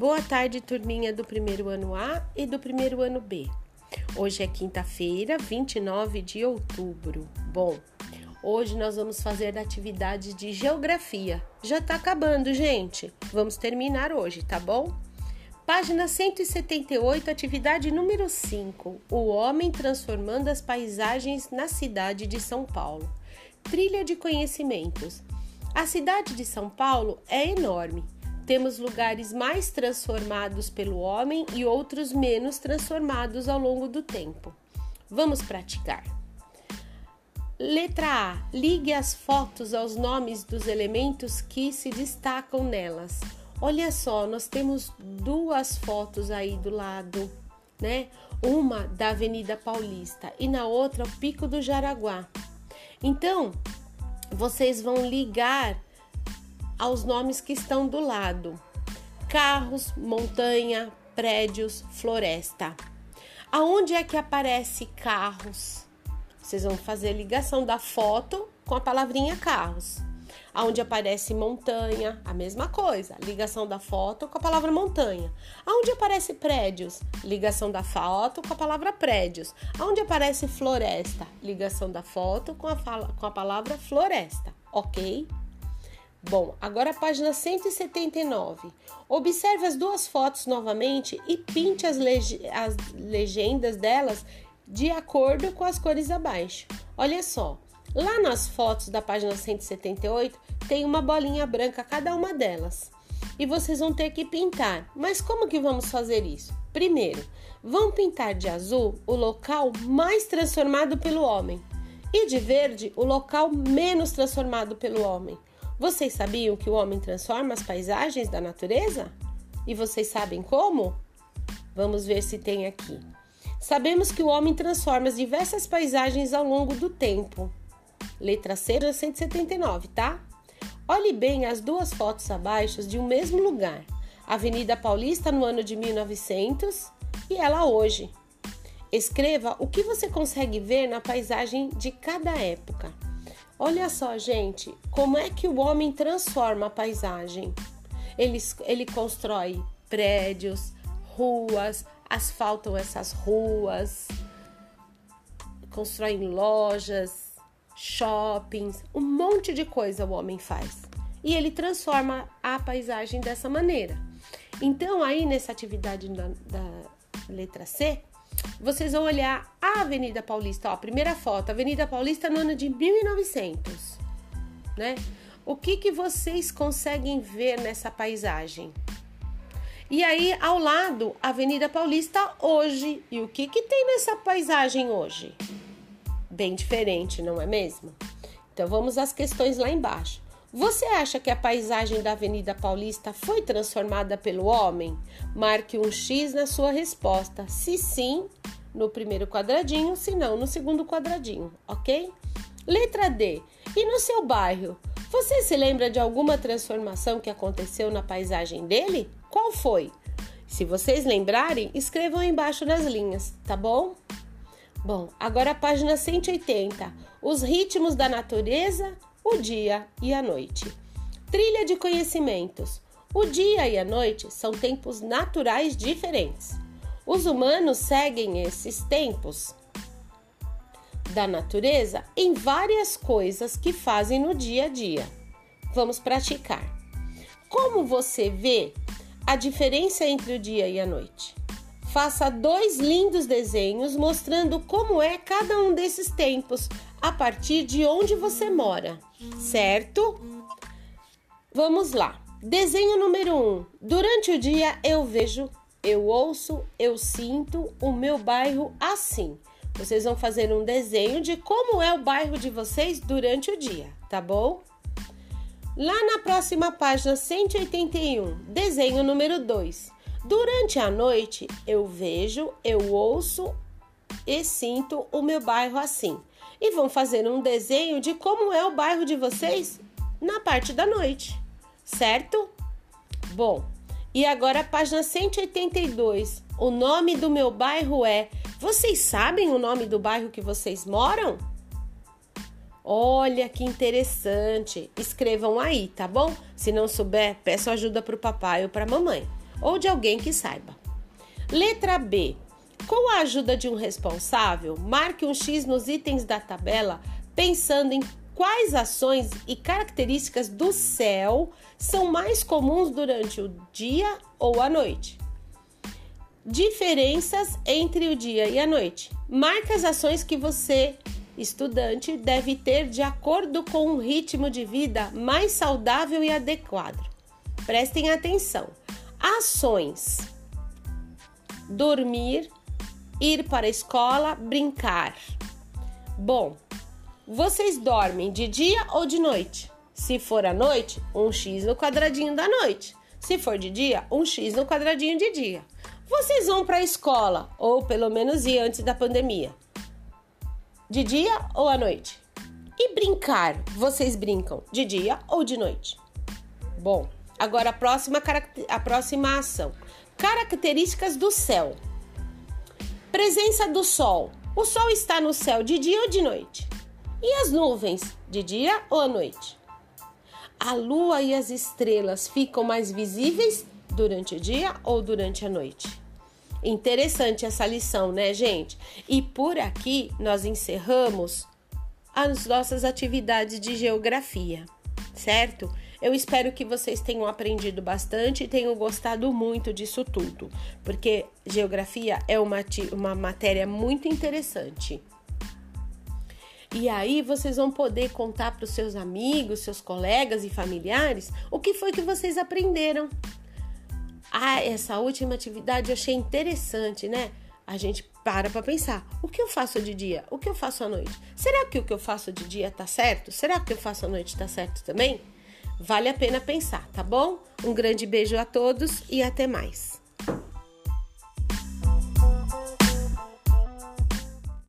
Boa tarde, turminha do primeiro ano A e do primeiro ano B. Hoje é quinta-feira, 29 de outubro. Bom, hoje nós vamos fazer a atividade de geografia. Já tá acabando, gente. Vamos terminar hoje, tá bom? Página 178, atividade número 5. O homem transformando as paisagens na cidade de São Paulo. Trilha de conhecimentos. A cidade de São Paulo é enorme. Temos lugares mais transformados pelo homem e outros menos transformados ao longo do tempo. Vamos praticar. Letra A. Ligue as fotos aos nomes dos elementos que se destacam nelas. Olha só, nós temos duas fotos aí do lado, né? Uma da Avenida Paulista e na outra o Pico do Jaraguá. Então, vocês vão ligar aos nomes que estão do lado: carros, montanha, prédios, floresta. Aonde é que aparece carros? Vocês vão fazer a ligação da foto com a palavrinha carros. Aonde aparece montanha, a mesma coisa, ligação da foto com a palavra montanha. Aonde aparece prédios, ligação da foto com a palavra prédios. Aonde aparece floresta, ligação da foto com a, com a palavra floresta, ok? Bom, agora a página 179. Observe as duas fotos novamente e pinte as, leg as legendas delas de acordo com as cores abaixo. Olha só, Lá nas fotos da página 178 tem uma bolinha branca cada uma delas. E vocês vão ter que pintar. Mas como que vamos fazer isso? Primeiro, vão pintar de azul o local mais transformado pelo homem e de verde o local menos transformado pelo homem. Vocês sabiam que o homem transforma as paisagens da natureza? E vocês sabem como? Vamos ver se tem aqui. Sabemos que o homem transforma as diversas paisagens ao longo do tempo. Letra C, 179, tá? Olhe bem as duas fotos abaixo de um mesmo lugar. Avenida Paulista no ano de 1900 e ela hoje. Escreva o que você consegue ver na paisagem de cada época. Olha só, gente, como é que o homem transforma a paisagem. Ele, ele constrói prédios, ruas, asfaltam essas ruas, constrói lojas, shoppings, um monte de coisa o homem faz. E ele transforma a paisagem dessa maneira. Então, aí nessa atividade da, da letra C, vocês vão olhar a Avenida Paulista, ó, primeira foto, Avenida Paulista no ano de 1900, né? O que que vocês conseguem ver nessa paisagem? E aí, ao lado, Avenida Paulista hoje. E o que que tem nessa paisagem hoje? bem diferente, não é mesmo? Então vamos às questões lá embaixo. Você acha que a paisagem da Avenida Paulista foi transformada pelo homem? Marque um X na sua resposta. Se sim, no primeiro quadradinho, se não, no segundo quadradinho, ok? Letra D. E no seu bairro? Você se lembra de alguma transformação que aconteceu na paisagem dele? Qual foi? Se vocês lembrarem, escrevam embaixo nas linhas, tá bom? Bom, agora a página 180. Os ritmos da natureza, o dia e a noite. Trilha de conhecimentos. O dia e a noite são tempos naturais diferentes. Os humanos seguem esses tempos da natureza em várias coisas que fazem no dia a dia. Vamos praticar. Como você vê a diferença entre o dia e a noite? Faça dois lindos desenhos mostrando como é cada um desses tempos a partir de onde você mora, certo? Vamos lá. Desenho número 1. Um. Durante o dia eu vejo, eu ouço, eu sinto o meu bairro assim. Vocês vão fazer um desenho de como é o bairro de vocês durante o dia, tá bom? Lá na próxima página 181, desenho número 2. Durante a noite, eu vejo, eu ouço e sinto o meu bairro assim. E vão fazer um desenho de como é o bairro de vocês na parte da noite, certo? Bom, e agora a página 182. O nome do meu bairro é. Vocês sabem o nome do bairro que vocês moram? Olha que interessante. Escrevam aí, tá bom? Se não souber, peço ajuda para o papai ou para a mamãe. ou de alguém que saiba. Letra B. Com a ajuda de um responsável, marque um X nos itens da tabela pensando em quais ações e características do céu são mais comuns durante o dia ou a noite. Diferenças entre o dia e a noite. Marque as ações que você, estudante, deve ter de acordo com um ritmo de vida mais saudável e adequado. Prestem atenção. Ações: dormir, ir para a escola, brincar. Bom, vocês dormem de dia ou de noite? Se for à noite, um X no quadradinho da noite. Se for de dia, um X no quadradinho de dia. Vocês vão para a escola, ou pelo menos ir antes da pandemia. De dia ou à noite? E brincar, vocês brincam de dia ou de noite? Bom, agora a próxima, a próxima ação. Características do céu. Presença do sol. O sol está no céu de dia ou de noite? E as nuvens, de dia ou à noite? A lua e as estrelas ficam mais visíveis durante o dia ou durante a noite? Interessante essa lição, né, gente? E por aqui nós encerramos as nossas atividades de geografia, certo? Eu espero que vocês tenham aprendido bastante e tenham gostado muito disso tudo, porque geografia é uma, uma matéria muito interessante. E aí vocês vão poder contar para os seus amigos, seus colegas e familiares o que foi que vocês aprenderam. Ah, essa última atividade eu achei interessante, né? A gente para para pensar: o que eu faço de dia? O que eu faço à noite? Será que o que eu faço de dia tá certo? Será que o que eu faço à noite tá certo também? Vale a pena pensar, tá bom? Um grande beijo a todos e até mais.